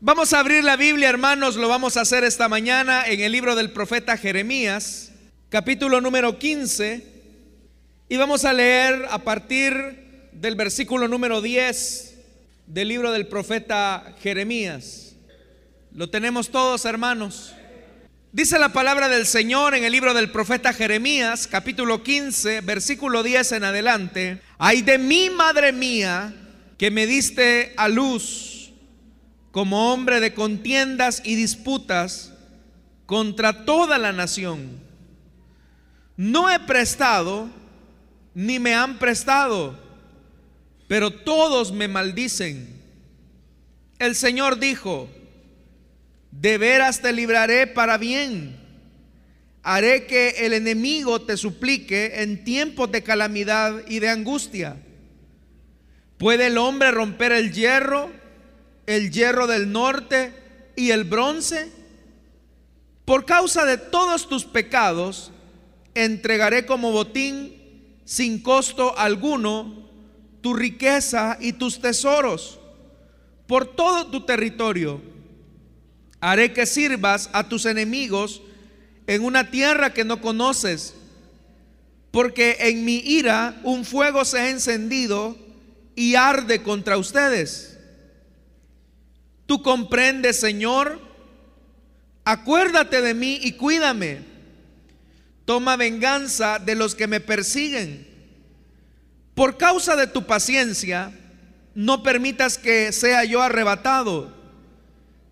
Vamos a abrir la Biblia, hermanos, lo vamos a hacer esta mañana en el libro del profeta Jeremías, capítulo número 15, y vamos a leer a partir del versículo número 10 del libro del profeta Jeremías. Lo tenemos todos, hermanos. Dice la palabra del Señor en el libro del profeta Jeremías, capítulo 15, versículo 10 en adelante. Ay de mí, madre mía, que me diste a luz como hombre de contiendas y disputas contra toda la nación. No he prestado, ni me han prestado, pero todos me maldicen. El Señor dijo, de veras te libraré para bien. Haré que el enemigo te suplique en tiempos de calamidad y de angustia. ¿Puede el hombre romper el hierro? El hierro del norte y el bronce? Por causa de todos tus pecados, entregaré como botín sin costo alguno tu riqueza y tus tesoros por todo tu territorio. Haré que sirvas a tus enemigos en una tierra que no conoces, porque en mi ira un fuego se ha encendido y arde contra ustedes. Tú comprendes, Señor. Acuérdate de mí y cuídame. Toma venganza de los que me persiguen. Por causa de tu paciencia, no permitas que sea yo arrebatado.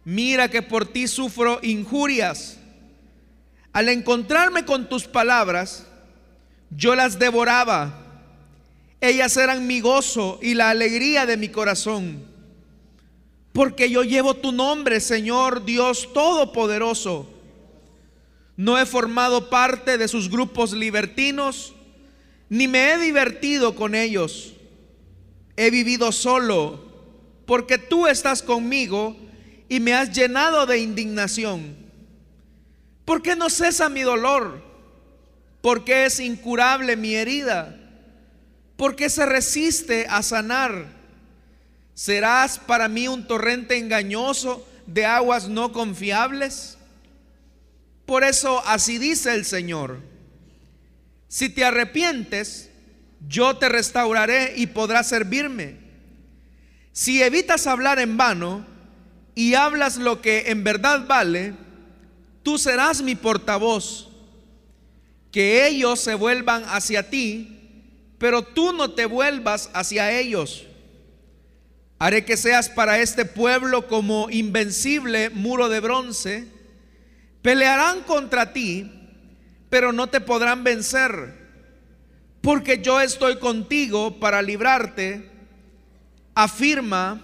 Mira que por ti sufro injurias. Al encontrarme con tus palabras, yo las devoraba. Ellas eran mi gozo y la alegría de mi corazón porque yo llevo tu nombre, Señor Dios Todopoderoso. No he formado parte de sus grupos libertinos, ni me he divertido con ellos. He vivido solo, porque tú estás conmigo y me has llenado de indignación. ¿Por qué no cesa mi dolor? ¿Por qué es incurable mi herida? ¿Por qué se resiste a sanar? ¿Serás para mí un torrente engañoso de aguas no confiables? Por eso así dice el Señor. Si te arrepientes, yo te restauraré y podrás servirme. Si evitas hablar en vano y hablas lo que en verdad vale, tú serás mi portavoz. Que ellos se vuelvan hacia ti, pero tú no te vuelvas hacia ellos Haré que seas para este pueblo como invencible muro de bronce. Pelearán contra ti, pero no te podrán vencer, porque yo estoy contigo para librarte, afirma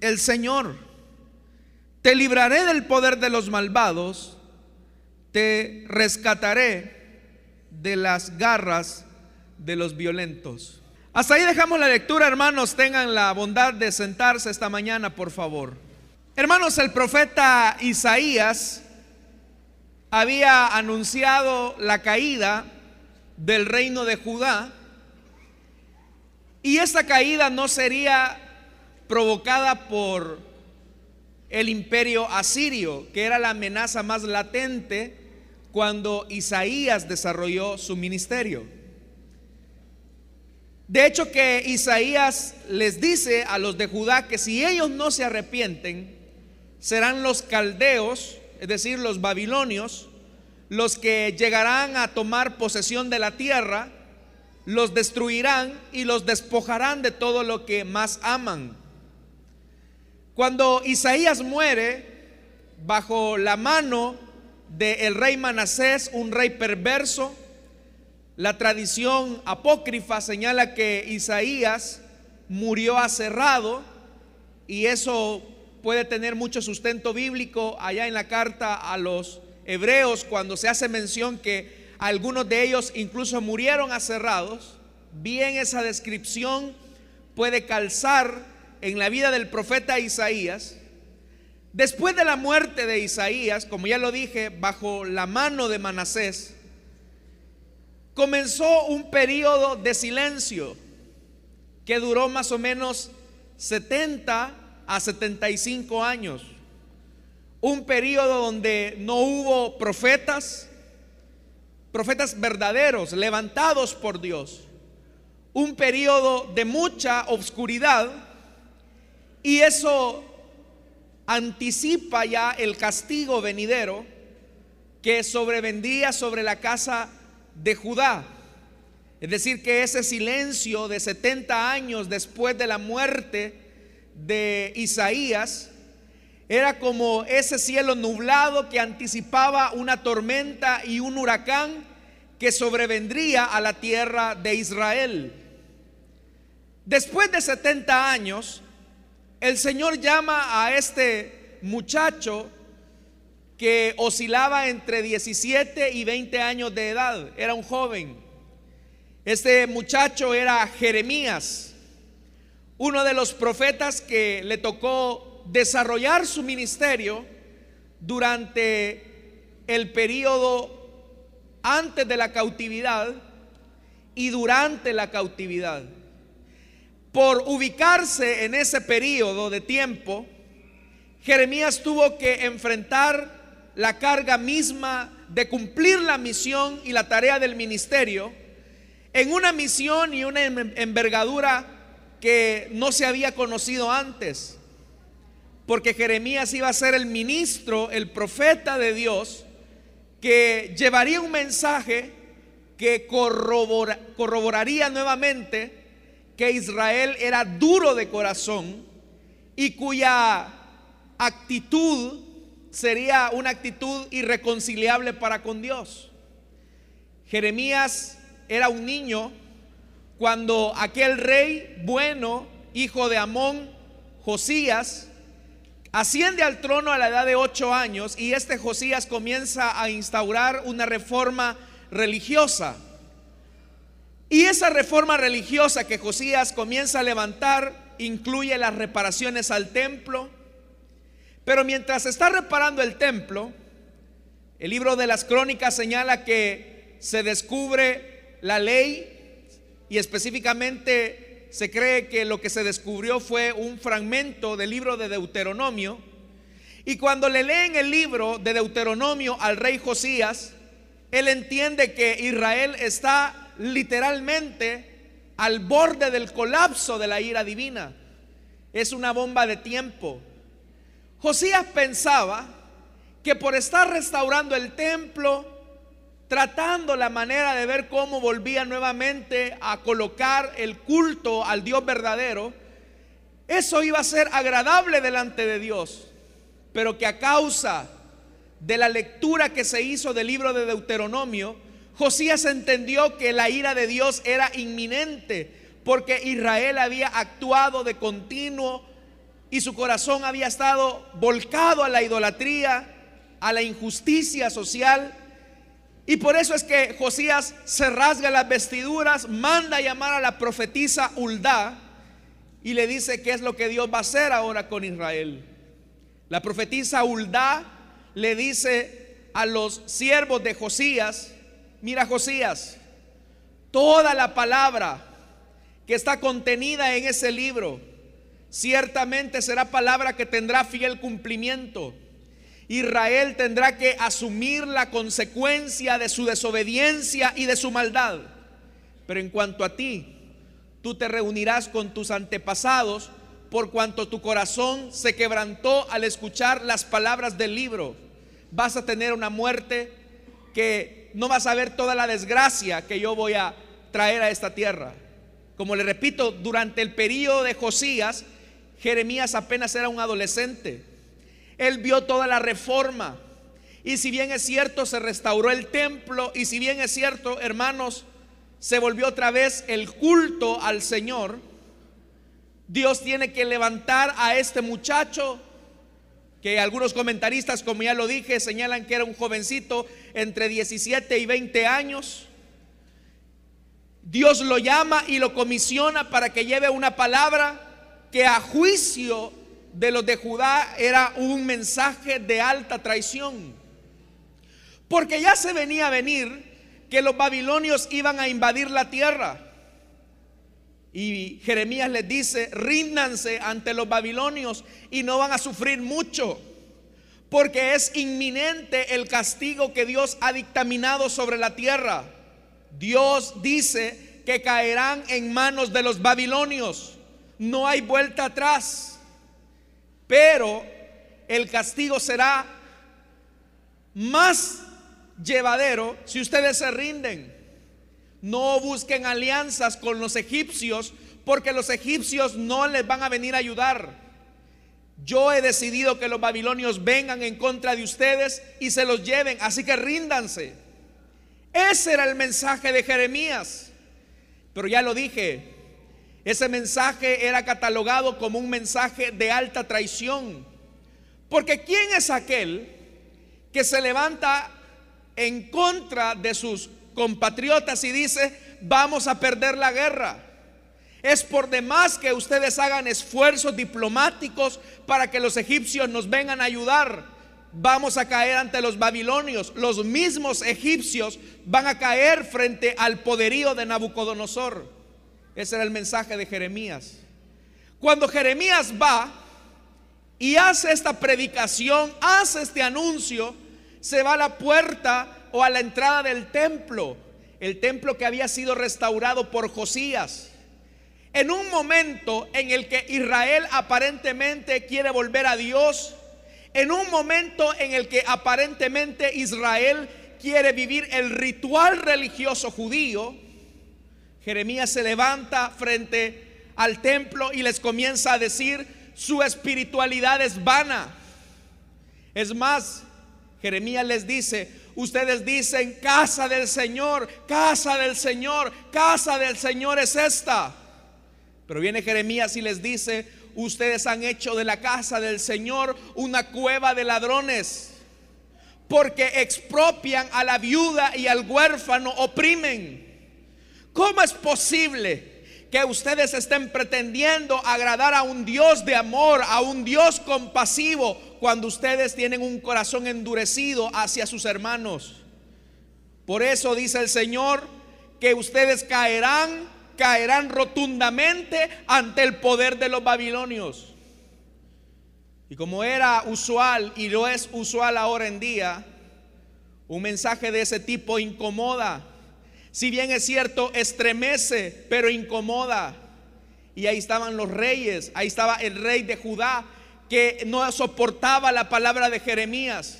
el Señor. Te libraré del poder de los malvados, te rescataré de las garras de los violentos. Hasta ahí dejamos la lectura, hermanos. Tengan la bondad de sentarse esta mañana, por favor. Hermanos, el profeta Isaías había anunciado la caída del reino de Judá y esta caída no sería provocada por el imperio asirio, que era la amenaza más latente cuando Isaías desarrolló su ministerio. De hecho que Isaías les dice a los de Judá que si ellos no se arrepienten, serán los caldeos, es decir, los babilonios, los que llegarán a tomar posesión de la tierra, los destruirán y los despojarán de todo lo que más aman. Cuando Isaías muere bajo la mano del rey Manasés, un rey perverso, la tradición apócrifa señala que Isaías murió aserrado y eso puede tener mucho sustento bíblico allá en la carta a los hebreos cuando se hace mención que algunos de ellos incluso murieron aserrados. Bien esa descripción puede calzar en la vida del profeta Isaías. Después de la muerte de Isaías, como ya lo dije, bajo la mano de Manasés, comenzó un periodo de silencio que duró más o menos 70 a 75 años. un periodo donde no hubo profetas, profetas verdaderos, levantados por Dios, un periodo de mucha obscuridad y eso anticipa ya el castigo venidero que sobrevendría sobre la casa de Judá. Es decir, que ese silencio de 70 años después de la muerte de Isaías era como ese cielo nublado que anticipaba una tormenta y un huracán que sobrevendría a la tierra de Israel. Después de 70 años, el Señor llama a este muchacho que oscilaba entre 17 y 20 años de edad, era un joven. Este muchacho era Jeremías, uno de los profetas que le tocó desarrollar su ministerio durante el periodo antes de la cautividad y durante la cautividad. Por ubicarse en ese periodo de tiempo, Jeremías tuvo que enfrentar la carga misma de cumplir la misión y la tarea del ministerio en una misión y una envergadura que no se había conocido antes. Porque Jeremías iba a ser el ministro, el profeta de Dios, que llevaría un mensaje que corroboraría nuevamente que Israel era duro de corazón y cuya actitud sería una actitud irreconciliable para con Dios. Jeremías era un niño cuando aquel rey bueno, hijo de Amón, Josías, asciende al trono a la edad de ocho años y este Josías comienza a instaurar una reforma religiosa. Y esa reforma religiosa que Josías comienza a levantar incluye las reparaciones al templo, pero mientras está reparando el templo, el libro de las crónicas señala que se descubre la ley y específicamente se cree que lo que se descubrió fue un fragmento del libro de Deuteronomio. Y cuando le leen el libro de Deuteronomio al rey Josías, él entiende que Israel está literalmente al borde del colapso de la ira divina. Es una bomba de tiempo. Josías pensaba que por estar restaurando el templo, tratando la manera de ver cómo volvía nuevamente a colocar el culto al Dios verdadero, eso iba a ser agradable delante de Dios, pero que a causa de la lectura que se hizo del libro de Deuteronomio, Josías entendió que la ira de Dios era inminente, porque Israel había actuado de continuo y su corazón había estado volcado a la idolatría, a la injusticia social. Y por eso es que Josías se rasga las vestiduras, manda a llamar a la profetisa Uldá y le dice qué es lo que Dios va a hacer ahora con Israel. La profetisa Uldá le dice a los siervos de Josías, mira Josías, toda la palabra que está contenida en ese libro, ciertamente será palabra que tendrá fiel cumplimiento. Israel tendrá que asumir la consecuencia de su desobediencia y de su maldad. Pero en cuanto a ti, tú te reunirás con tus antepasados por cuanto tu corazón se quebrantó al escuchar las palabras del libro. Vas a tener una muerte que no vas a ver toda la desgracia que yo voy a traer a esta tierra. Como le repito, durante el periodo de Josías, Jeremías apenas era un adolescente. Él vio toda la reforma. Y si bien es cierto, se restauró el templo. Y si bien es cierto, hermanos, se volvió otra vez el culto al Señor. Dios tiene que levantar a este muchacho que algunos comentaristas, como ya lo dije, señalan que era un jovencito entre 17 y 20 años. Dios lo llama y lo comisiona para que lleve una palabra que a juicio de los de Judá era un mensaje de alta traición. Porque ya se venía a venir que los babilonios iban a invadir la tierra. Y Jeremías les dice, ríndanse ante los babilonios y no van a sufrir mucho. porque es inminente el castigo que Dios ha dictaminado sobre la tierra. Dios dice que caerán en manos de los babilonios. No hay vuelta atrás. Pero el castigo será más llevadero si ustedes se rinden. No busquen alianzas con los egipcios porque los egipcios no les van a venir a ayudar. Yo he decidido que los babilonios vengan en contra de ustedes y se los lleven, así que ríndanse. Ese era el mensaje de Jeremías. Pero ya lo dije, ese mensaje era catalogado como un mensaje de alta traición. Porque ¿quién es aquel que se levanta en contra de sus compatriotas y dice, vamos a perder la guerra? Es por demás que ustedes hagan esfuerzos diplomáticos para que los egipcios nos vengan a ayudar. Vamos a caer ante los babilonios. Los mismos egipcios van a caer frente al poderío de Nabucodonosor. Ese era el mensaje de Jeremías. Cuando Jeremías va y hace esta predicación, hace este anuncio, se va a la puerta o a la entrada del templo, el templo que había sido restaurado por Josías en un momento en el que Israel aparentemente quiere volver a Dios, en un momento en el que aparentemente Israel quiere vivir el ritual religioso judío, Jeremías se levanta frente al templo y les comienza a decir, su espiritualidad es vana. Es más, Jeremías les dice, ustedes dicen, casa del Señor, casa del Señor, casa del Señor es esta. Pero viene Jeremías y les dice, ustedes han hecho de la casa del Señor una cueva de ladrones, porque expropian a la viuda y al huérfano, oprimen. ¿Cómo es posible que ustedes estén pretendiendo agradar a un Dios de amor, a un Dios compasivo, cuando ustedes tienen un corazón endurecido hacia sus hermanos? Por eso dice el Señor que ustedes caerán caerán rotundamente ante el poder de los babilonios. Y como era usual y lo es usual ahora en día, un mensaje de ese tipo incomoda. Si bien es cierto, estremece, pero incomoda. Y ahí estaban los reyes, ahí estaba el rey de Judá que no soportaba la palabra de Jeremías.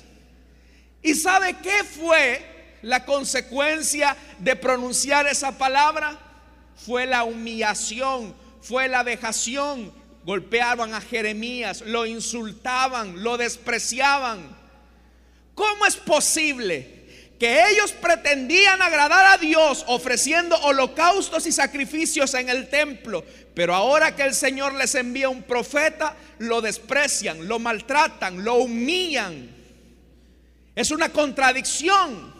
¿Y sabe qué fue la consecuencia de pronunciar esa palabra? fue la humillación, fue la vejación. Golpeaban a Jeremías, lo insultaban, lo despreciaban. ¿Cómo es posible que ellos pretendían agradar a Dios ofreciendo holocaustos y sacrificios en el templo, pero ahora que el Señor les envía un profeta, lo desprecian, lo maltratan, lo humillan. Es una contradicción.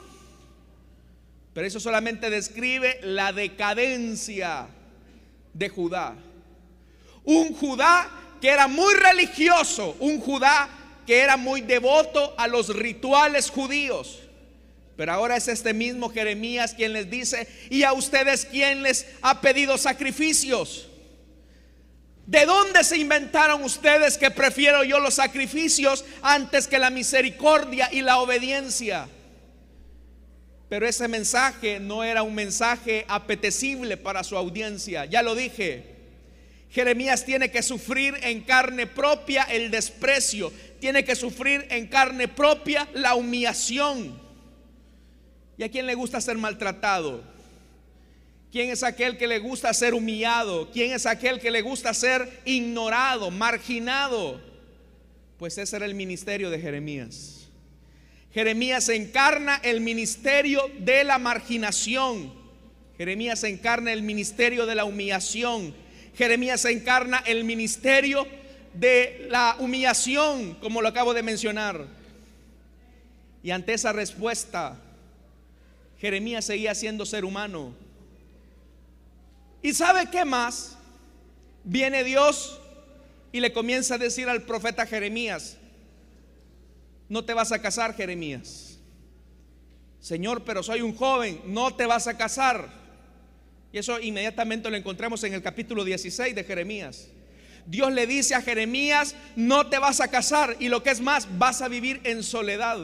Pero eso solamente describe la decadencia de Judá. Un Judá que era muy religioso, un Judá que era muy devoto a los rituales judíos. Pero ahora es este mismo Jeremías quien les dice, ¿y a ustedes quién les ha pedido sacrificios? ¿De dónde se inventaron ustedes que prefiero yo los sacrificios antes que la misericordia y la obediencia? Pero ese mensaje no era un mensaje apetecible para su audiencia. Ya lo dije. Jeremías tiene que sufrir en carne propia el desprecio. Tiene que sufrir en carne propia la humillación. ¿Y a quién le gusta ser maltratado? ¿Quién es aquel que le gusta ser humillado? ¿Quién es aquel que le gusta ser ignorado, marginado? Pues ese era el ministerio de Jeremías. Jeremías encarna el ministerio de la marginación. Jeremías encarna el ministerio de la humillación. Jeremías encarna el ministerio de la humillación, como lo acabo de mencionar. Y ante esa respuesta, Jeremías seguía siendo ser humano. ¿Y sabe qué más? Viene Dios y le comienza a decir al profeta Jeremías, no te vas a casar, Jeremías. Señor, pero soy un joven, no te vas a casar. Y eso inmediatamente lo encontramos en el capítulo 16 de Jeremías. Dios le dice a Jeremías, no te vas a casar y lo que es más, vas a vivir en soledad.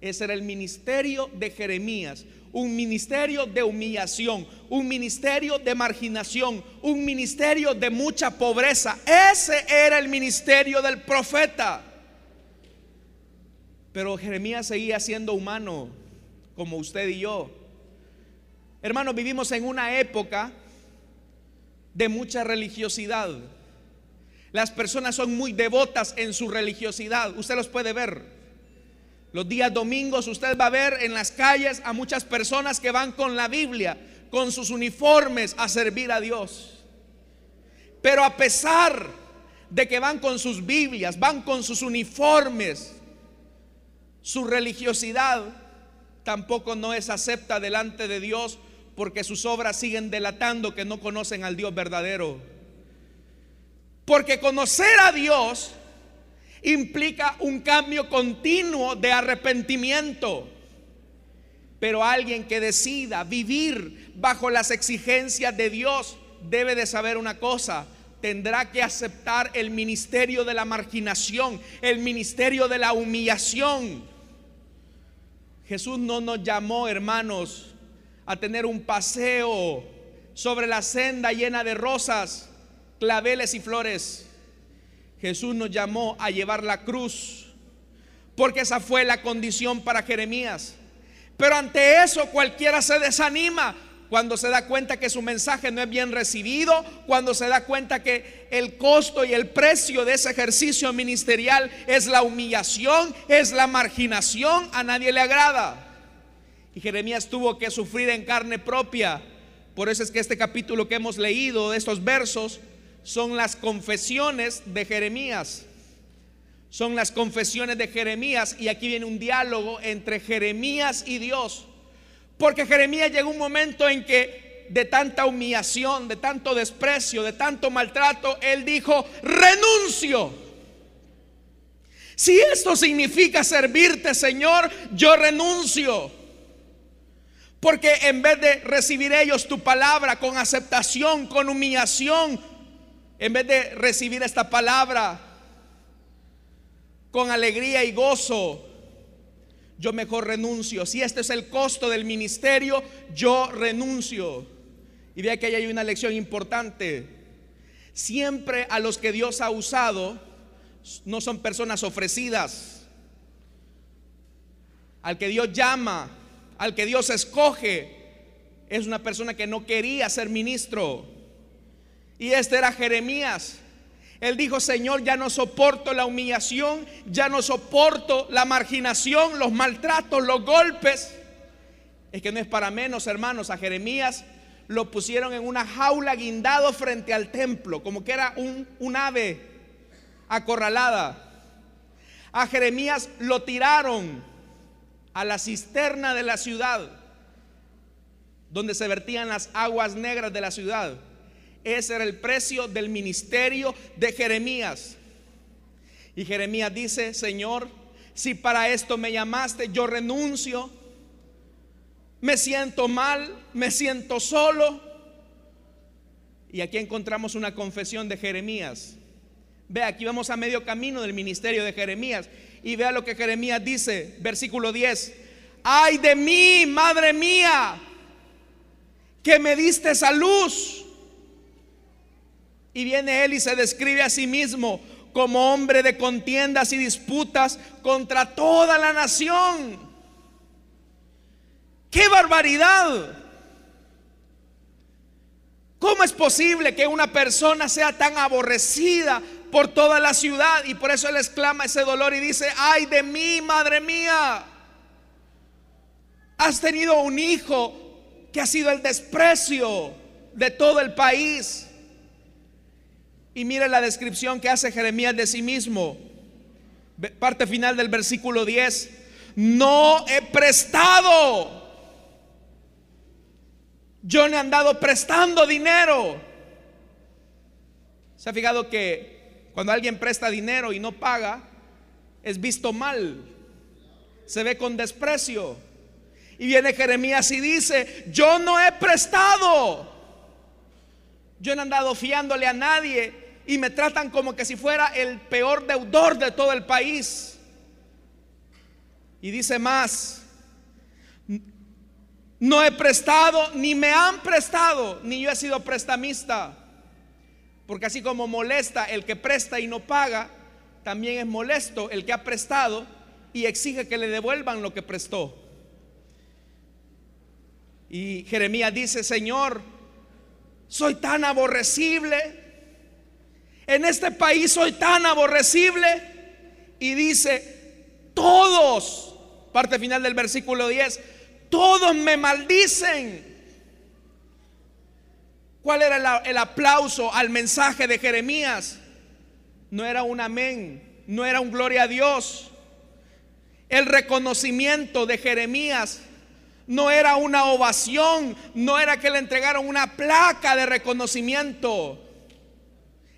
Ese era el ministerio de Jeremías, un ministerio de humillación, un ministerio de marginación, un ministerio de mucha pobreza. Ese era el ministerio del profeta. Pero Jeremías seguía siendo humano, como usted y yo. Hermanos, vivimos en una época de mucha religiosidad. Las personas son muy devotas en su religiosidad. Usted los puede ver. Los días domingos usted va a ver en las calles a muchas personas que van con la Biblia, con sus uniformes a servir a Dios. Pero a pesar de que van con sus Biblias, van con sus uniformes, su religiosidad tampoco no es acepta delante de Dios porque sus obras siguen delatando que no conocen al Dios verdadero. Porque conocer a Dios implica un cambio continuo de arrepentimiento. Pero alguien que decida vivir bajo las exigencias de Dios debe de saber una cosa. Tendrá que aceptar el ministerio de la marginación, el ministerio de la humillación. Jesús no nos llamó, hermanos, a tener un paseo sobre la senda llena de rosas, claveles y flores. Jesús nos llamó a llevar la cruz, porque esa fue la condición para Jeremías. Pero ante eso cualquiera se desanima cuando se da cuenta que su mensaje no es bien recibido, cuando se da cuenta que el costo y el precio de ese ejercicio ministerial es la humillación, es la marginación, a nadie le agrada. Y Jeremías tuvo que sufrir en carne propia. Por eso es que este capítulo que hemos leído, de estos versos, son las confesiones de Jeremías. Son las confesiones de Jeremías y aquí viene un diálogo entre Jeremías y Dios. Porque Jeremías llegó un momento en que de tanta humillación, de tanto desprecio, de tanto maltrato, él dijo, renuncio. Si esto significa servirte, Señor, yo renuncio. Porque en vez de recibir ellos tu palabra con aceptación, con humillación, en vez de recibir esta palabra con alegría y gozo, yo mejor renuncio. Si este es el costo del ministerio, yo renuncio. Y vea que ahí hay una lección importante. Siempre a los que Dios ha usado no son personas ofrecidas. Al que Dios llama al que Dios escoge es una persona que no quería ser ministro. Y este era Jeremías. Él dijo, Señor, ya no soporto la humillación, ya no soporto la marginación, los maltratos, los golpes. Es que no es para menos, hermanos, a Jeremías lo pusieron en una jaula guindado frente al templo, como que era un, un ave acorralada. A Jeremías lo tiraron a la cisterna de la ciudad, donde se vertían las aguas negras de la ciudad. Ese era el precio del ministerio de Jeremías. Y Jeremías dice, Señor, si para esto me llamaste, yo renuncio. Me siento mal, me siento solo. Y aquí encontramos una confesión de Jeremías. Ve, aquí vamos a medio camino del ministerio de Jeremías. Y vea lo que Jeremías dice, versículo 10. Ay de mí, madre mía, que me diste esa luz. Y viene él y se describe a sí mismo como hombre de contiendas y disputas contra toda la nación. ¡Qué barbaridad! ¿Cómo es posible que una persona sea tan aborrecida por toda la ciudad. Y por eso él exclama ese dolor y dice, ay de mí, madre mía. Has tenido un hijo que ha sido el desprecio de todo el país. Y mire la descripción que hace Jeremías de sí mismo. Parte final del versículo 10. No he prestado. Yo no he andado prestando dinero. ¿Se ha fijado que cuando alguien presta dinero y no paga, es visto mal. Se ve con desprecio. Y viene Jeremías y dice, yo no he prestado. Yo no he andado fiándole a nadie. Y me tratan como que si fuera el peor deudor de todo el país. Y dice más, no he prestado, ni me han prestado, ni yo he sido prestamista. Porque así como molesta el que presta y no paga, también es molesto el que ha prestado y exige que le devuelvan lo que prestó. Y Jeremías dice, Señor, soy tan aborrecible. En este país soy tan aborrecible. Y dice, todos, parte final del versículo 10, todos me maldicen. ¿Cuál era el, aplauso al mensaje de Jeremías? No era un amén, no era un gloria a Dios. El reconocimiento de Jeremías no era una ovación, no era que le entregaron una placa de reconocimiento.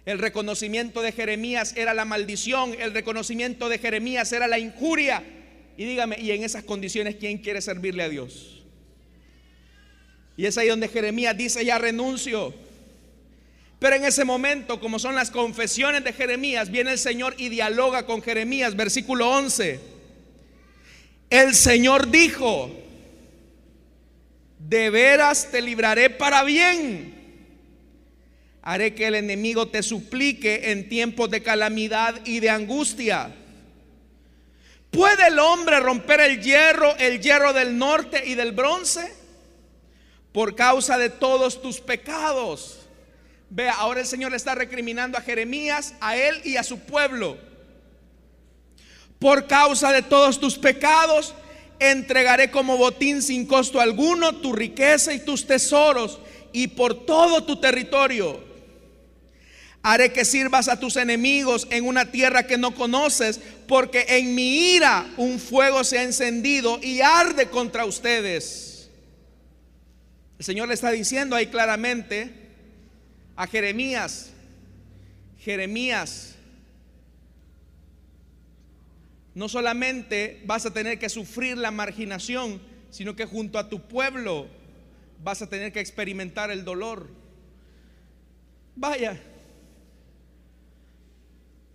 El reconocimiento de Jeremías era la maldición, el reconocimiento de Jeremías era la injuria. Y dígame, ¿y en esas condiciones quién quiere servirle a Dios? Y es ahí donde Jeremías dice, ya renuncio. Pero en ese momento, como son las confesiones de Jeremías, viene el Señor y dialoga con Jeremías, versículo 11. El Señor dijo, de veras te libraré para bien. Haré que el enemigo te suplique en tiempos de calamidad y de angustia. ¿Puede el hombre romper el hierro, el hierro del norte y del bronce? por causa de todos tus pecados. Vea, ahora el Señor está recriminando a Jeremías, a él y a su pueblo. Por causa de todos tus pecados, entregaré como botín sin costo alguno tu riqueza y tus tesoros y por todo tu territorio. Haré que sirvas a tus enemigos en una tierra que no conoces, porque en mi ira un fuego se ha encendido y arde contra ustedes. El Señor le está diciendo ahí claramente a Jeremías, Jeremías, no solamente vas a tener que sufrir la marginación, sino que junto a tu pueblo vas a tener que experimentar el dolor. Vaya,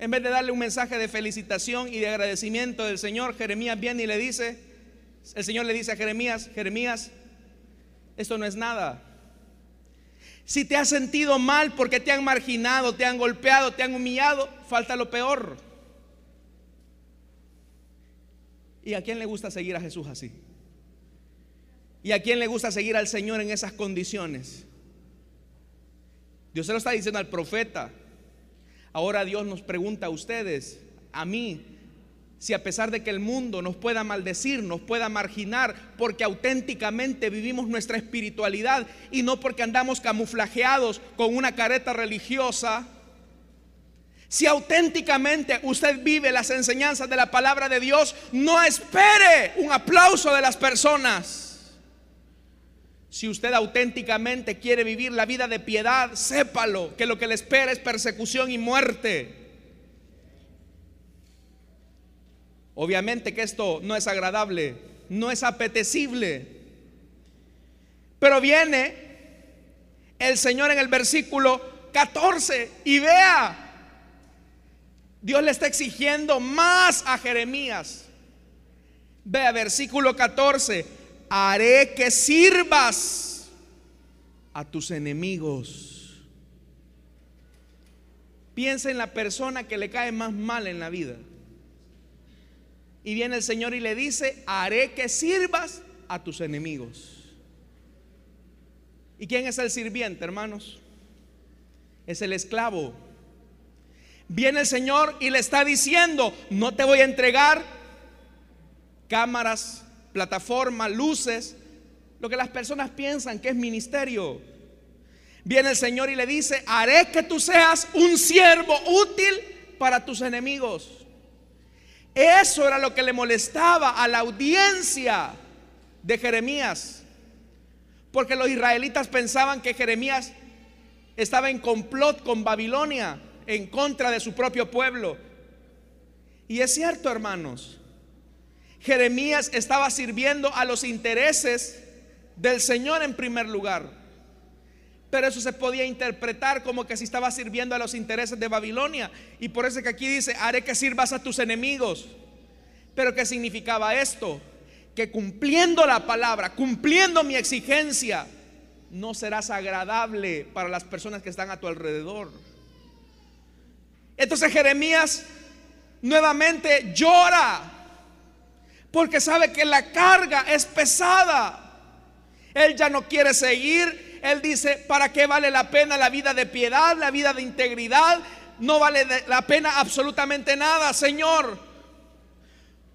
en vez de darle un mensaje de felicitación y de agradecimiento del Señor, Jeremías viene y le dice, el Señor le dice a Jeremías, Jeremías, esto no es nada. Si te has sentido mal porque te han marginado, te han golpeado, te han humillado, falta lo peor. ¿Y a quién le gusta seguir a Jesús así? ¿Y a quién le gusta seguir al Señor en esas condiciones? Dios se lo está diciendo al profeta. Ahora Dios nos pregunta a ustedes, a mí, si a pesar de que el mundo nos pueda maldecir, nos pueda marginar, porque auténticamente vivimos nuestra espiritualidad y no porque andamos camuflajeados con una careta religiosa, si auténticamente usted vive las enseñanzas de la palabra de Dios, no espere un aplauso de las personas. Si usted auténticamente quiere vivir la vida de piedad, sépalo que lo que le espera es persecución y muerte. Obviamente que esto no es agradable, no es apetecible. Pero viene el Señor en el versículo 14 y vea, Dios le está exigiendo más a Jeremías. Vea versículo 14, haré que sirvas a tus enemigos. Piensa en la persona que le cae más mal en la vida. Y viene el Señor y le dice, haré que sirvas a tus enemigos. ¿Y quién es el sirviente, hermanos? Es el esclavo. Viene el Señor y le está diciendo, no te voy a entregar cámaras, plataformas, luces, lo que las personas piensan que es ministerio. Viene el Señor y le dice, haré que tú seas un siervo útil para tus enemigos. Eso era lo que le molestaba a la audiencia de Jeremías. Porque los israelitas pensaban que Jeremías estaba en complot con Babilonia en contra de su propio pueblo. Y es cierto, hermanos. Jeremías estaba sirviendo a los intereses del Señor en primer lugar. pero eso se podía interpretar como que si estaba sirviendo a los intereses de Babilonia. Y por eso que aquí dice, haré que sirvas a tus enemigos. Pero ¿qué significaba esto? Que cumpliendo la palabra, cumpliendo mi exigencia, no serás agradable para las personas que están a tu alrededor. Entonces Jeremías nuevamente llora porque sabe que la carga es pesada. Él ya no quiere seguir, él dice, ¿para qué vale la pena la vida de piedad, la vida de integridad? No vale la pena absolutamente nada, Señor.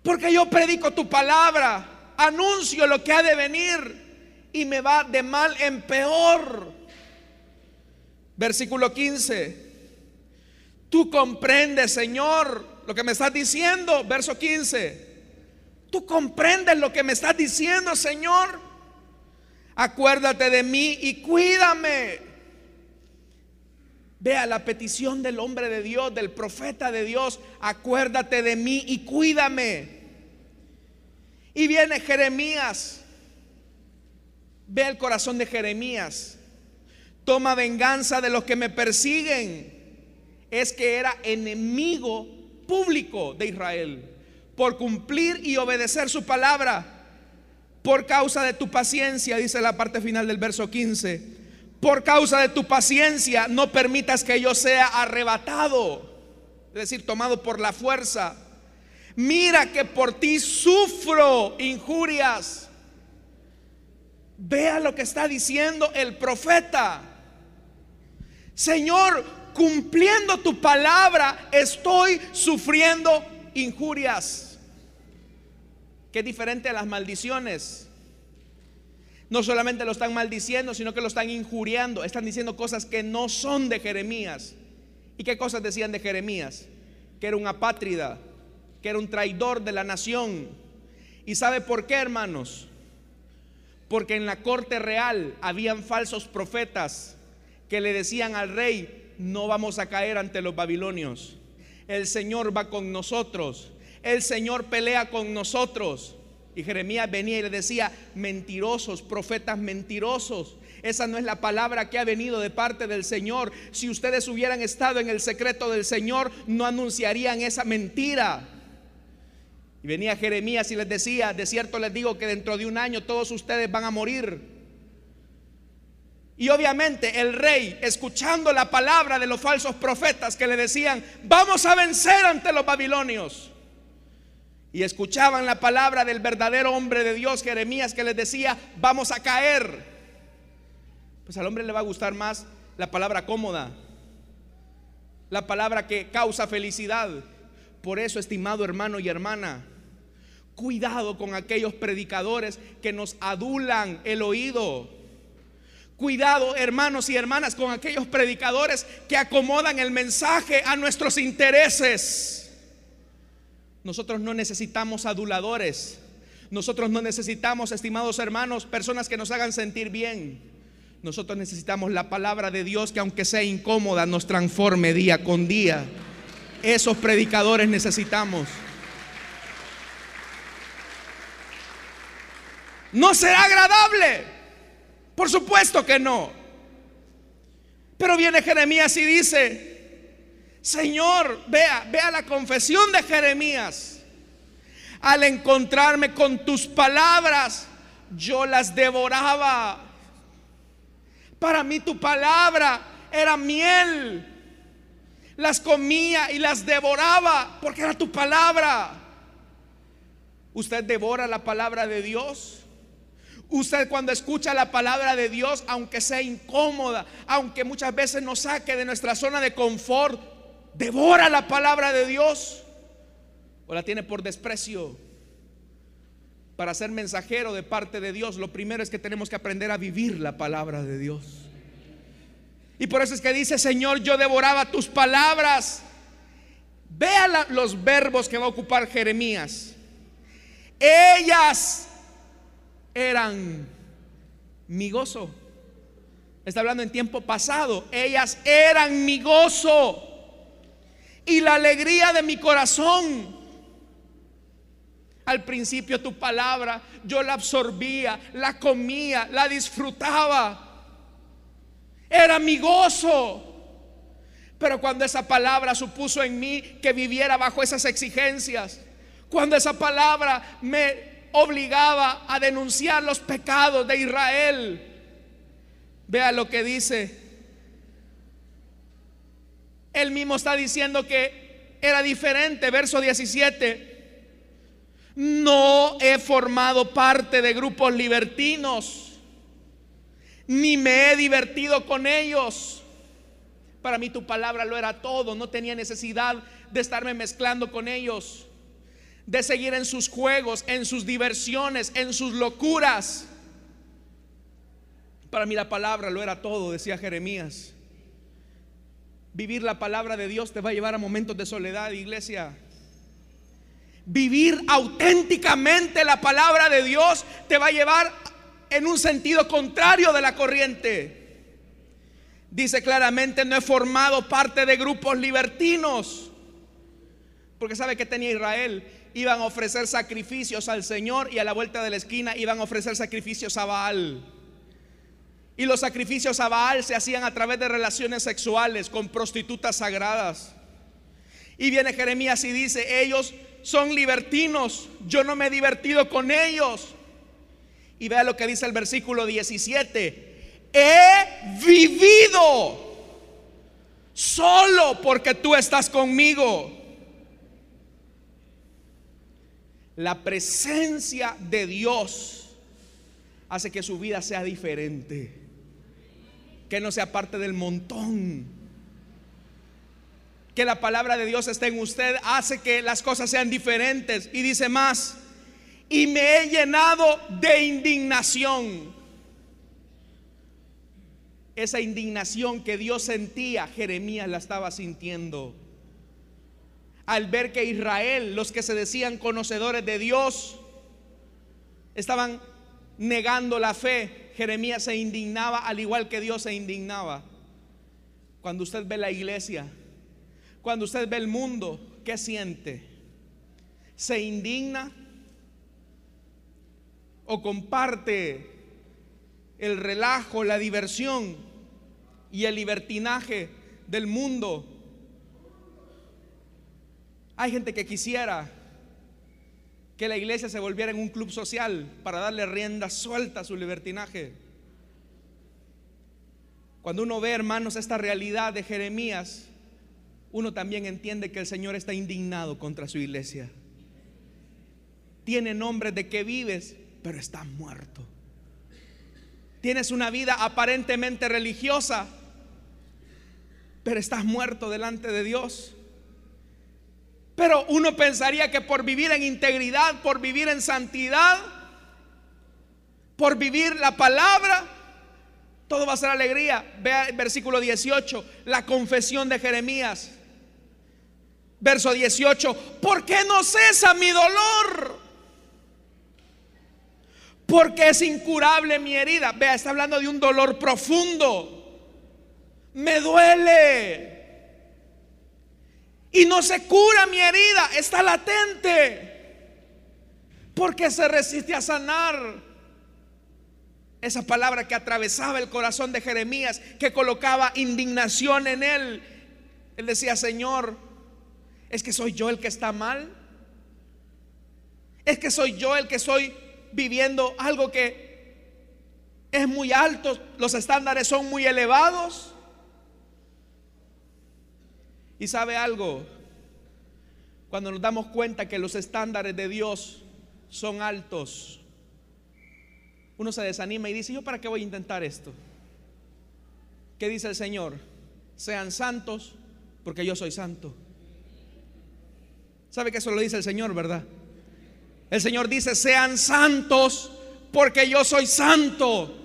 Porque yo predico tu palabra, anuncio lo que ha de venir y me va de mal en peor. Versículo 15. Tú comprendes, Señor, lo que me estás diciendo. Verso 15. Tú comprendes lo que me estás diciendo, Señor acuérdate de mí y cuídame. Vea la petición del hombre de Dios, del profeta de Dios, acuérdate de mí y cuídame. Y viene Jeremías, ve el corazón de Jeremías, toma venganza de los que me persiguen. Es que era enemigo público de Israel por cumplir y obedecer su palabra por causa de tu paciencia, dice la parte final del verso 15, por causa de tu paciencia no permitas que yo sea arrebatado, es decir, tomado por la fuerza. Mira que por ti sufro injurias. Vea lo que está diciendo el profeta. Señor, cumpliendo tu palabra, estoy sufriendo injurias que es diferente a las maldiciones. No solamente lo están maldiciendo, sino que lo están injuriando. Están diciendo cosas que no son de Jeremías. ¿Y qué cosas decían de Jeremías? Que era un apátrida, que era un traidor de la nación. ¿Y sabe por qué, hermanos? Porque en la corte real habían falsos profetas que le decían al rey, no vamos a caer ante los babilonios. El Señor va con nosotros el Señor pelea con nosotros. Y Jeremías venía y le decía, mentirosos, profetas mentirosos. Esa no es la palabra que ha venido de parte del Señor. Si ustedes hubieran estado en el secreto del Señor, no anunciarían esa mentira. Y venía Jeremías y les decía, de cierto les digo que dentro de un año todos ustedes van a morir. Y obviamente el rey, escuchando la palabra de los falsos profetas que le decían, vamos a vencer ante los babilonios y escuchaban la palabra del verdadero hombre de Dios, Jeremías, que les decía, vamos a caer. Pues al hombre le va a gustar más la palabra cómoda, la palabra que causa felicidad. Por eso, estimado hermano y hermana, cuidado con aquellos predicadores que nos adulan el oído. Cuidado, hermanos y hermanas, con aquellos predicadores que acomodan el mensaje a nuestros intereses. Nosotros no necesitamos aduladores. Nosotros no necesitamos, estimados hermanos, personas que nos hagan sentir bien. Nosotros necesitamos la palabra de Dios que aunque sea incómoda nos transforme día con día. Esos predicadores necesitamos. No será agradable. Por supuesto que no. Pero viene Jeremías y dice, Señor, vea, vea la confesión de Jeremías. Al encontrarme con tus palabras, yo las devoraba. Para mí tu palabra era miel. Las comía y las devoraba porque era tu palabra. ¿Usted devora la palabra de Dios? Usted cuando escucha la palabra de Dios, aunque sea incómoda, aunque muchas veces nos saque de nuestra zona de confort, devora la palabra de Dios o la tiene por desprecio. Para ser mensajero de parte de Dios, lo primero es que tenemos que aprender a vivir la palabra de Dios. Y por eso es que dice, Señor, yo devoraba tus palabras. Vea los verbos que va a ocupar Jeremías. Ellas eran mi gozo. Está hablando en tiempo pasado. Ellas eran mi gozo y la alegría de mi corazón. Al principio tu palabra yo la absorbía, la comía, la disfrutaba. Era mi gozo. Pero cuando esa palabra supuso en mí que viviera bajo esas exigencias, cuando esa palabra me obligaba a denunciar los pecados de Israel, vea lo que dice. Él mismo está diciendo que era diferente, verso 17. No he formado parte de grupos libertinos, ni me he divertido con ellos. Para mí tu palabra lo era todo, no tenía necesidad de estarme mezclando con ellos, de seguir en sus juegos, en sus diversiones, en sus locuras. Para mí la palabra lo era todo, decía Jeremías. Vivir la palabra de Dios te va a llevar a momentos de soledad, iglesia. Vivir auténticamente la palabra de Dios te va a llevar en un sentido contrario de la corriente. Dice claramente, no he formado parte de grupos libertinos. Porque sabe que tenía Israel. Iban a ofrecer sacrificios al Señor y a la vuelta de la esquina iban a ofrecer sacrificios a Baal. Y los sacrificios a Baal se hacían a través de relaciones sexuales con prostitutas sagradas. Y viene Jeremías y dice, ellos son libertinos, yo no me he divertido con ellos. Y vea lo que dice el versículo 17, he vivido solo porque tú estás conmigo. La presencia de Dios hace que su vida sea diferente, que no sea parte del montón que la palabra de Dios esté en usted hace que las cosas sean diferentes. Y dice más, y me he llenado de indignación. Esa indignación que Dios sentía, Jeremías la estaba sintiendo. Al ver que Israel, los que se decían conocedores de Dios, estaban negando la fe, Jeremías se indignaba al igual que Dios se indignaba. Cuando usted ve la iglesia, cuando usted ve el mundo, ¿qué siente? ¿Se indigna? ¿O comparte el relajo, la diversión y el libertinaje del mundo? Hay gente que quisiera que la iglesia se volviera en un club social para darle rienda suelta a su libertinaje. Cuando uno ve, hermanos, esta realidad de Jeremías, uno también entiende que el Señor está indignado contra su iglesia. Tiene nombre de que vives, pero estás muerto. Tienes una vida aparentemente religiosa, pero estás muerto delante de Dios. Pero uno pensaría que por vivir en integridad, por vivir en santidad, por vivir la palabra, todo va a ser alegría. Vea el versículo 18, la confesión de Jeremías. Verso 18, ¿por qué no cesa mi dolor? Porque es incurable mi herida. Vea, está hablando de un dolor profundo. Me duele. Y no se cura mi herida, está latente. Porque se resiste a sanar. Esa palabra que atravesaba el corazón de Jeremías, que colocaba indignación en él. Él decía, Señor, ¿Es que soy yo el que está mal? ¿Es que soy yo el que estoy viviendo algo que es muy alto? Los estándares son muy elevados. Y sabe algo, cuando nos damos cuenta que los estándares de Dios son altos, uno se desanima y dice, ¿yo para qué voy a intentar esto? ¿Qué dice el Señor? Sean santos porque yo soy santo. ¿Sabe que eso lo dice el Señor, verdad? El Señor dice, sean santos porque yo soy santo.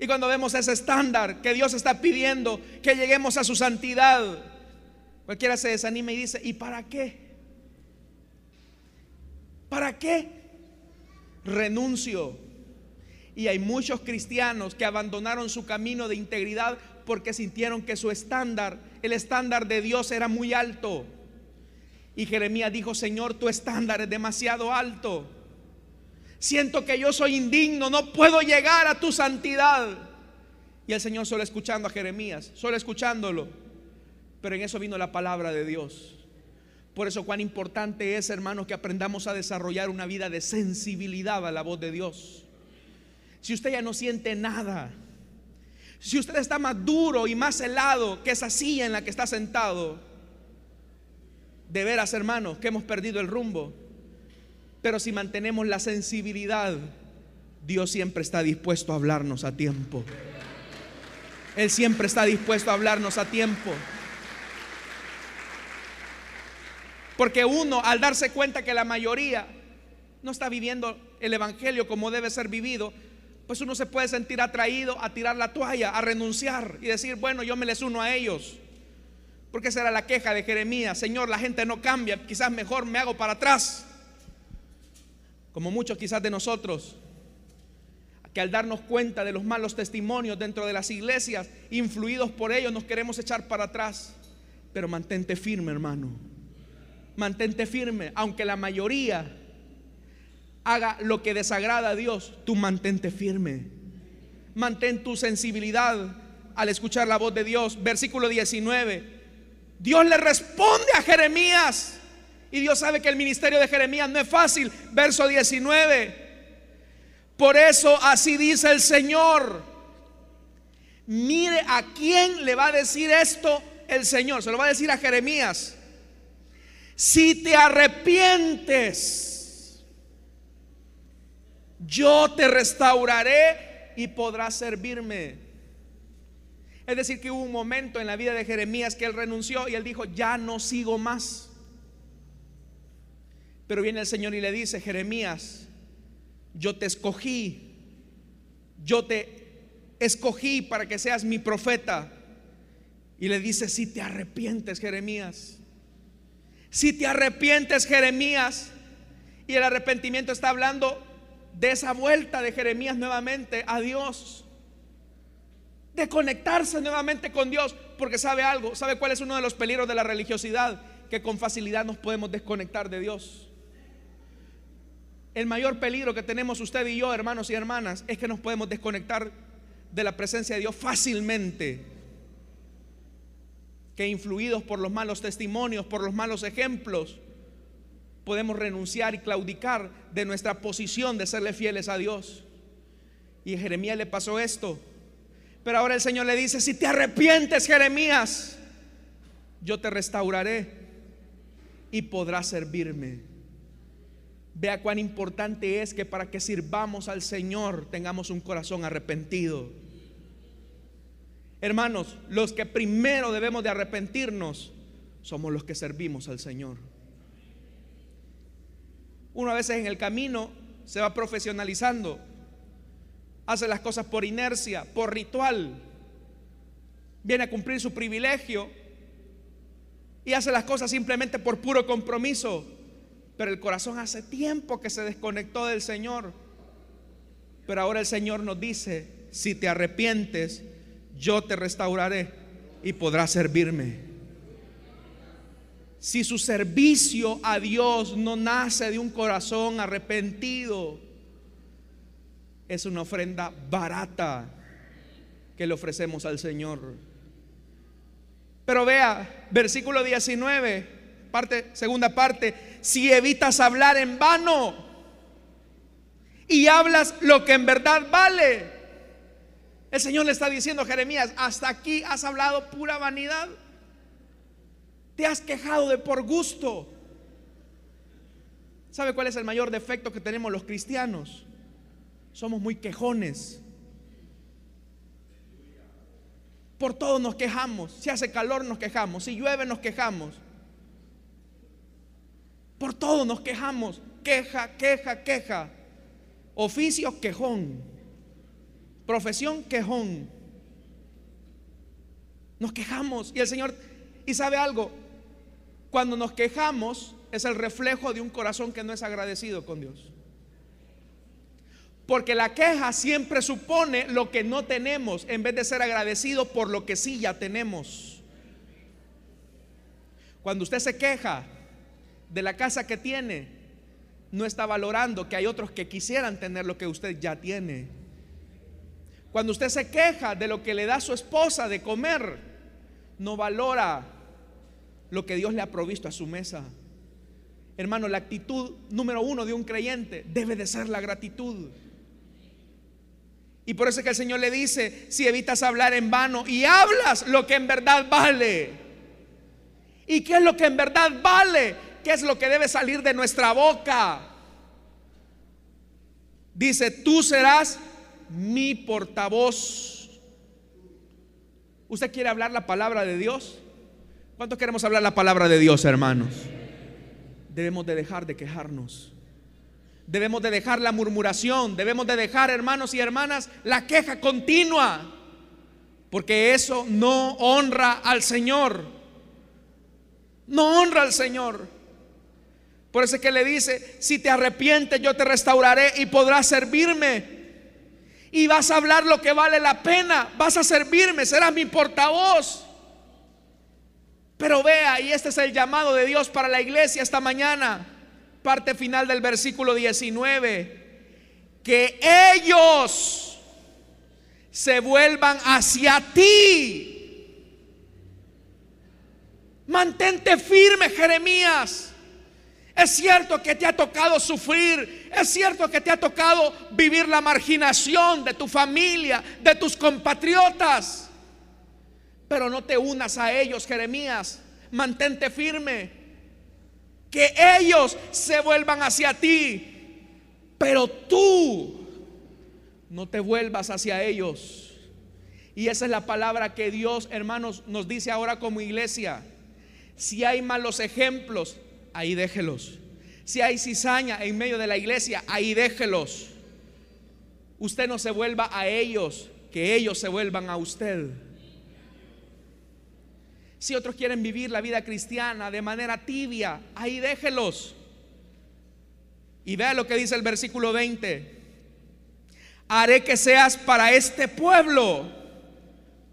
Y cuando vemos ese estándar que Dios está pidiendo, que lleguemos a su santidad, cualquiera se desanima y dice, ¿y para qué? ¿Para qué? Renuncio. Y hay muchos cristianos que abandonaron su camino de integridad porque sintieron que su estándar, el estándar de Dios era muy alto. Y Jeremías dijo, Señor, tu estándar es demasiado alto. Siento que yo soy indigno, no puedo llegar a tu santidad. Y el Señor solo escuchando a Jeremías, solo escuchándolo. Pero en eso vino la palabra de Dios. Por eso cuán importante es, hermanos, que aprendamos a desarrollar una vida de sensibilidad a la voz de Dios. Si usted ya no siente nada, si usted está más duro y más helado que esa silla en la que está sentado, de veras, hermanos, que hemos perdido el rumbo. Pero si mantenemos la sensibilidad, Dios siempre está dispuesto a hablarnos a tiempo. Él siempre está dispuesto a hablarnos a tiempo. Porque uno, al darse cuenta que la mayoría no está viviendo el Evangelio como debe ser vivido, pues uno se puede sentir atraído a tirar la toalla, a renunciar y decir, bueno, yo me les uno a ellos. Porque esa era la queja de Jeremías, Señor, la gente no cambia, quizás mejor me hago para atrás. Como muchos quizás de nosotros, que al darnos cuenta de los malos testimonios dentro de las iglesias, influidos por ellos, nos queremos echar para atrás. Pero mantente firme, hermano. Mantente firme, aunque la mayoría haga lo que desagrada a Dios, tú mantente firme. Mantén tu sensibilidad al escuchar la voz de Dios. Versículo 19. Dios le responde a Jeremías. Y Dios sabe que el ministerio de Jeremías no es fácil. Verso 19. Por eso así dice el Señor. Mire a quién le va a decir esto el Señor. Se lo va a decir a Jeremías. Si te arrepientes, yo te restauraré y podrás servirme. Es decir, que hubo un momento en la vida de Jeremías que él renunció y él dijo, ya no sigo más. Pero viene el Señor y le dice, Jeremías, yo te escogí, yo te escogí para que seas mi profeta. Y le dice, si te arrepientes, Jeremías, si te arrepientes, Jeremías, y el arrepentimiento está hablando de esa vuelta de Jeremías nuevamente a Dios, de conectarse nuevamente con Dios, porque sabe algo, sabe cuál es uno de los peligros de la religiosidad, que con facilidad nos podemos desconectar de Dios. El mayor peligro que tenemos usted y yo, hermanos y hermanas, es que nos podemos desconectar de la presencia de Dios fácilmente. Que influidos por los malos testimonios, por los malos ejemplos, podemos renunciar y claudicar de nuestra posición de serle fieles a Dios. Y a Jeremías le pasó esto. Pero ahora el Señor le dice, si te arrepientes, Jeremías, yo te restauraré y podrás servirme. Vea cuán importante es que para que sirvamos al Señor tengamos un corazón arrepentido. Hermanos, los que primero debemos de arrepentirnos somos los que servimos al Señor. Uno a veces en el camino se va profesionalizando, hace las cosas por inercia, por ritual, viene a cumplir su privilegio y hace las cosas simplemente por puro compromiso pero el corazón hace tiempo que se desconectó del Señor. Pero ahora el Señor nos dice, si te arrepientes, yo te restauraré y podrás servirme. Si su servicio a Dios no nace de un corazón arrepentido, es una ofrenda barata que le ofrecemos al Señor. Pero vea, versículo 19, parte, segunda parte, si evitas hablar en vano y hablas lo que en verdad vale. El Señor le está diciendo Jeremías, hasta aquí has hablado pura vanidad. Te has quejado de por gusto. ¿Sabe cuál es el mayor defecto que tenemos los cristianos? Somos muy quejones. Por todo nos quejamos. Si hace calor nos quejamos. Si llueve nos quejamos. Por todo nos quejamos. Queja, queja, queja. Oficio, quejón. Profesión, quejón. Nos quejamos. Y el Señor, y sabe algo, cuando nos quejamos es el reflejo de un corazón que no es agradecido con Dios. Porque la queja siempre supone lo que no tenemos en vez de ser agradecido por lo que sí ya tenemos. Cuando usted se queja, de la casa que tiene, no está valorando que hay otros que quisieran tener lo que usted ya tiene. Cuando usted se queja de lo que le da su esposa de comer, no valora lo que Dios le ha provisto a su mesa. Hermano, la actitud número uno de un creyente debe de ser la gratitud. Y por eso es que el Señor le dice, si evitas hablar en vano y hablas lo que en verdad vale. ¿Y qué es lo que en verdad vale? ¿Qué es lo que debe salir de nuestra boca? Dice, tú serás mi portavoz. ¿Usted quiere hablar la palabra de Dios? ¿Cuántos queremos hablar la palabra de Dios, hermanos? Debemos de dejar de quejarnos. Debemos de dejar la murmuración. Debemos de dejar, hermanos y hermanas, la queja continua. Porque eso no honra al Señor. No honra al Señor. Por eso es que le dice, si te arrepientes yo te restauraré y podrás servirme y vas a hablar lo que vale la pena, vas a servirme, serás mi portavoz. Pero vea, y este es el llamado de Dios para la iglesia esta mañana, parte final del versículo 19, que ellos se vuelvan hacia ti. Mantente firme, Jeremías. Es cierto que te ha tocado sufrir, es cierto que te ha tocado vivir la marginación de tu familia, de tus compatriotas. Pero no te unas a ellos, Jeremías. Mantente firme. Que ellos se vuelvan hacia ti. Pero tú no te vuelvas hacia ellos. Y esa es la palabra que Dios, hermanos, nos dice ahora como iglesia. Si hay malos ejemplos, ahí déjelos. Si hay cizaña en medio de la iglesia, ahí déjelos. Usted no se vuelva a ellos, que ellos se vuelvan a usted. Si otros quieren vivir la vida cristiana de manera tibia, ahí déjelos. Y vea lo que dice el versículo 20. Haré que seas para este pueblo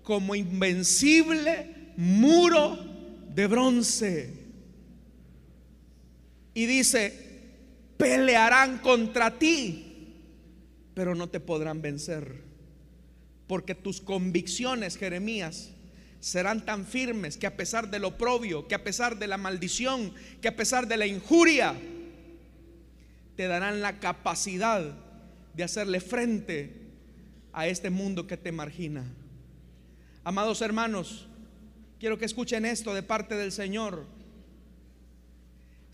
como invencible muro de bronce y dice, pelearán contra ti, pero no te podrán vencer. Porque tus convicciones, Jeremías, serán tan firmes que a pesar del oprobio, que a pesar de la maldición, que a pesar de la injuria, te darán la capacidad de hacerle frente a este mundo que te margina. Amados hermanos, quiero que escuchen esto de parte del Señor.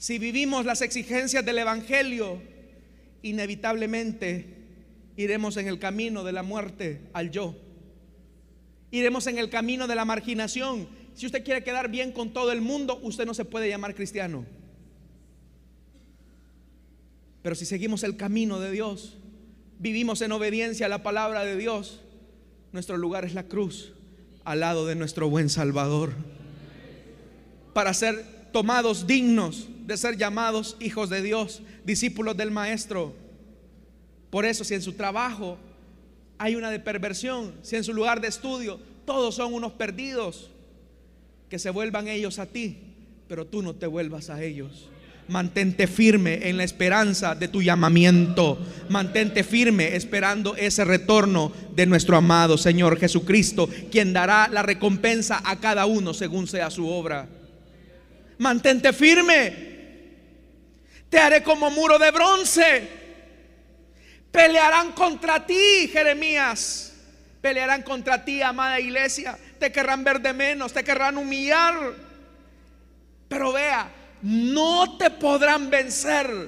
Si vivimos las exigencias del Evangelio, inevitablemente iremos en el camino de la muerte al yo. Iremos en el camino de la marginación. Si usted quiere quedar bien con todo el mundo, usted no se puede llamar cristiano. Pero si seguimos el camino de Dios, vivimos en obediencia a la palabra de Dios, nuestro lugar es la cruz, al lado de nuestro buen Salvador. Para ser tomados dignos de ser llamados hijos de Dios, discípulos del Maestro. Por eso, si en su trabajo hay una de perversión, si en su lugar de estudio todos son unos perdidos, que se vuelvan ellos a ti, pero tú no te vuelvas a ellos. Mantente firme en la esperanza de tu llamamiento. Mantente firme esperando ese retorno de nuestro amado Señor Jesucristo, quien dará la recompensa a cada uno según sea su obra. Mantente firme. Te haré como muro de bronce. Pelearán contra ti, Jeremías. Pelearán contra ti, amada iglesia. Te querrán ver de menos, te querrán humillar. Pero vea, no te podrán vencer.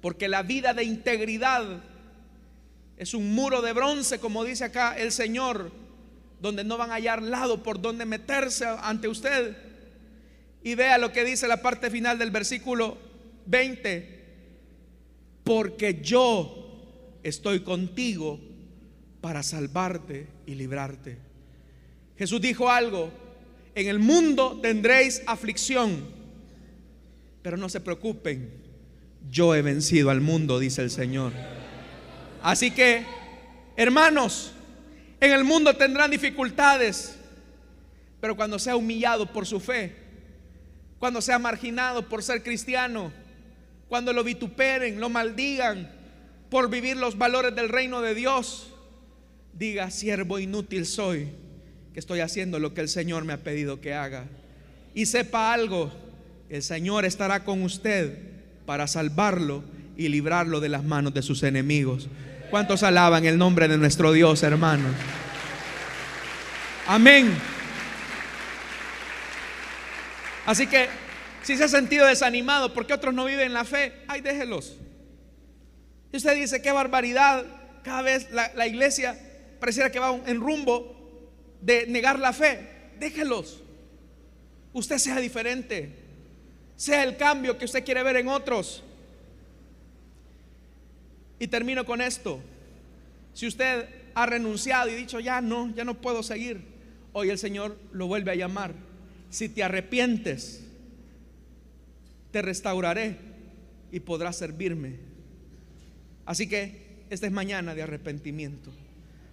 Porque la vida de integridad es un muro de bronce, como dice acá el Señor, donde no van a hallar lado por donde meterse ante usted. Y vea lo que dice la parte final del versículo 20, porque yo estoy contigo para salvarte y librarte. Jesús dijo algo, en el mundo tendréis aflicción, pero no se preocupen, yo he vencido al mundo, dice el Señor. Así que, hermanos, en el mundo tendrán dificultades, pero cuando sea humillado por su fe, cuando sea marginado por ser cristiano, cuando lo vituperen, lo maldigan por vivir los valores del reino de Dios, diga, siervo inútil soy, que estoy haciendo lo que el Señor me ha pedido que haga. Y sepa algo, el Señor estará con usted para salvarlo y librarlo de las manos de sus enemigos. ¿Cuántos alaban el nombre de nuestro Dios, hermanos? Amén. Así que si se ha sentido desanimado porque otros no viven la fe, ay, déjelos. Y usted dice, qué barbaridad, cada vez la, iglesia pareciera que va en rumbo de negar la fe. Déjelos. Usted sea diferente. Sea el cambio que usted quiere ver en otros. Y termino con esto. Si usted ha renunciado y dicho, ya no, ya no puedo seguir, hoy el Señor lo vuelve a llamar. Si te arrepientes, te restauraré y podrás servirme. Así que esta es mañana de arrepentimiento.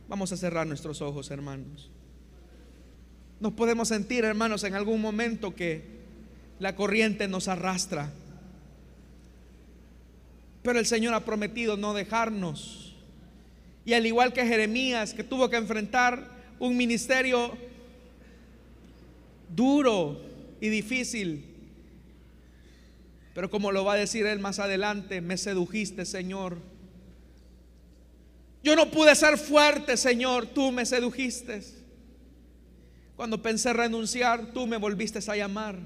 Vamos a cerrar nuestros ojos, hermanos. Nos podemos sentir, hermanos, en algún momento que la corriente nos arrastra pero el Señor ha prometido no dejarnos. Y al igual que Jeremías, que tuvo que enfrentar un ministerio duro y difícil, pero como lo va a decir él más adelante, me sedujiste, Señor. Yo no pude ser fuerte, Señor, tú me sedujiste. Cuando pensé renunciar, tú me volviste a llamar.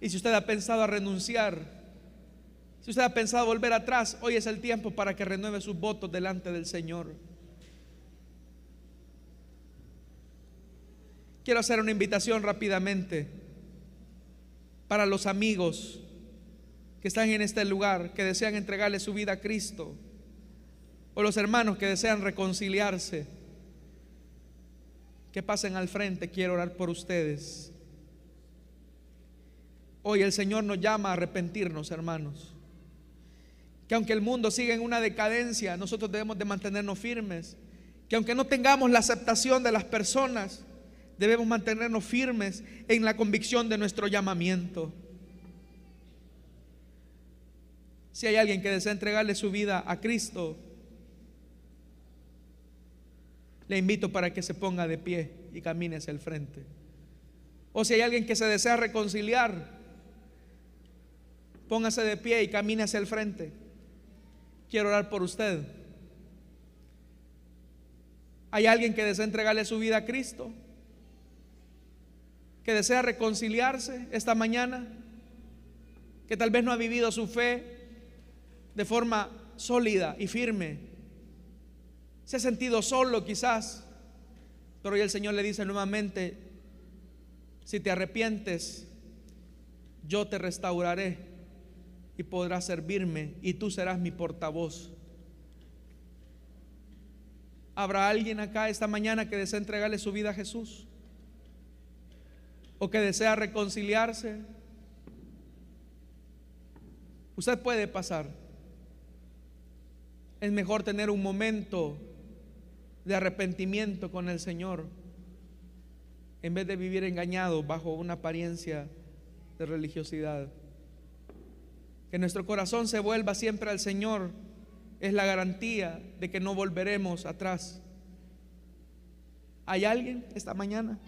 Y si usted ha pensado a renunciar, si usted ha pensado volver atrás, hoy es el tiempo para que renueve sus votos delante del Señor. Quiero hacer una invitación rápidamente para los amigos que están en este lugar, que desean entregarle su vida a Cristo, o los hermanos que desean reconciliarse, que pasen al frente, quiero orar por ustedes. Hoy el Señor nos llama a arrepentirnos, hermanos que aunque el mundo siga en una decadencia, nosotros debemos de mantenernos firmes, que aunque no tengamos la aceptación de las personas, debemos mantenernos firmes en la convicción de nuestro llamamiento. Si hay alguien que desea entregarle su vida a Cristo, le invito para que se ponga de pie y camine hacia el frente. O si hay alguien que se desea reconciliar, póngase de pie y camine hacia el frente. Quiero orar por usted. ¿Hay alguien que desea entregarle su vida a Cristo? ¿Que desea reconciliarse esta mañana? ¿Que tal vez no ha vivido su fe de forma sólida y firme? Se ha sentido solo quizás, pero hoy el Señor le dice nuevamente, si te arrepientes, yo te restauraré y podrás servirme y tú serás mi portavoz. ¿Habrá alguien acá esta mañana que desea entregarle su vida a Jesús? ¿O que desea reconciliarse? Usted puede pasar. Es mejor tener un momento de arrepentimiento con el Señor en vez de vivir engañado bajo una apariencia de religiosidad. Que nuestro corazón se vuelva siempre al Señor es la garantía de que no volveremos atrás. ¿Hay alguien esta mañana?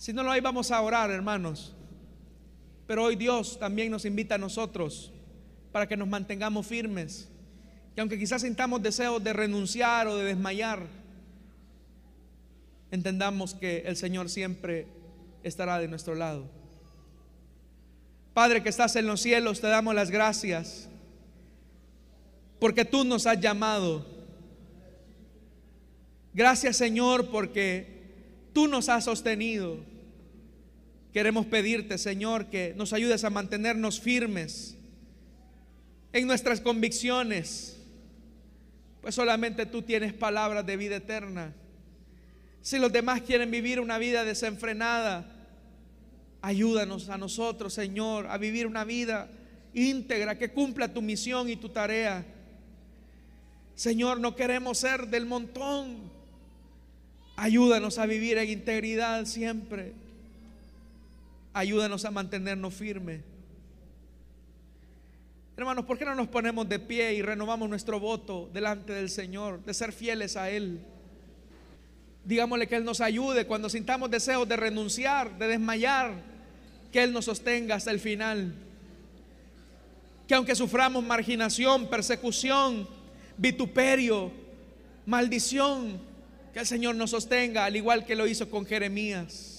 Si no lo hay, vamos a orar, hermanos. Pero hoy Dios también nos invita a nosotros para que nos mantengamos firmes. Que aunque quizás sintamos deseos de renunciar o de desmayar, entendamos que el Señor siempre estará de nuestro lado. Padre que estás en los cielos, te damos las gracias porque tú nos has llamado. Gracias Señor porque tú nos has sostenido. Queremos pedirte Señor que nos ayudes a mantenernos firmes en nuestras convicciones, pues solamente tú tienes palabras de vida eterna. Si los demás quieren vivir una vida desenfrenada, Ayúdanos a nosotros, Señor, a vivir una vida íntegra que cumpla tu misión y tu tarea. Señor, no queremos ser del montón. Ayúdanos a vivir en integridad siempre. Ayúdanos a mantenernos firmes. Hermanos, ¿por qué no nos ponemos de pie y renovamos nuestro voto delante del Señor, de ser fieles a Él? Digámosle que Él nos ayude cuando sintamos deseos de renunciar, de desmayar, que Él nos sostenga hasta el final. Que aunque suframos marginación, persecución, vituperio, maldición, que el Señor nos sostenga, al igual que lo hizo con Jeremías.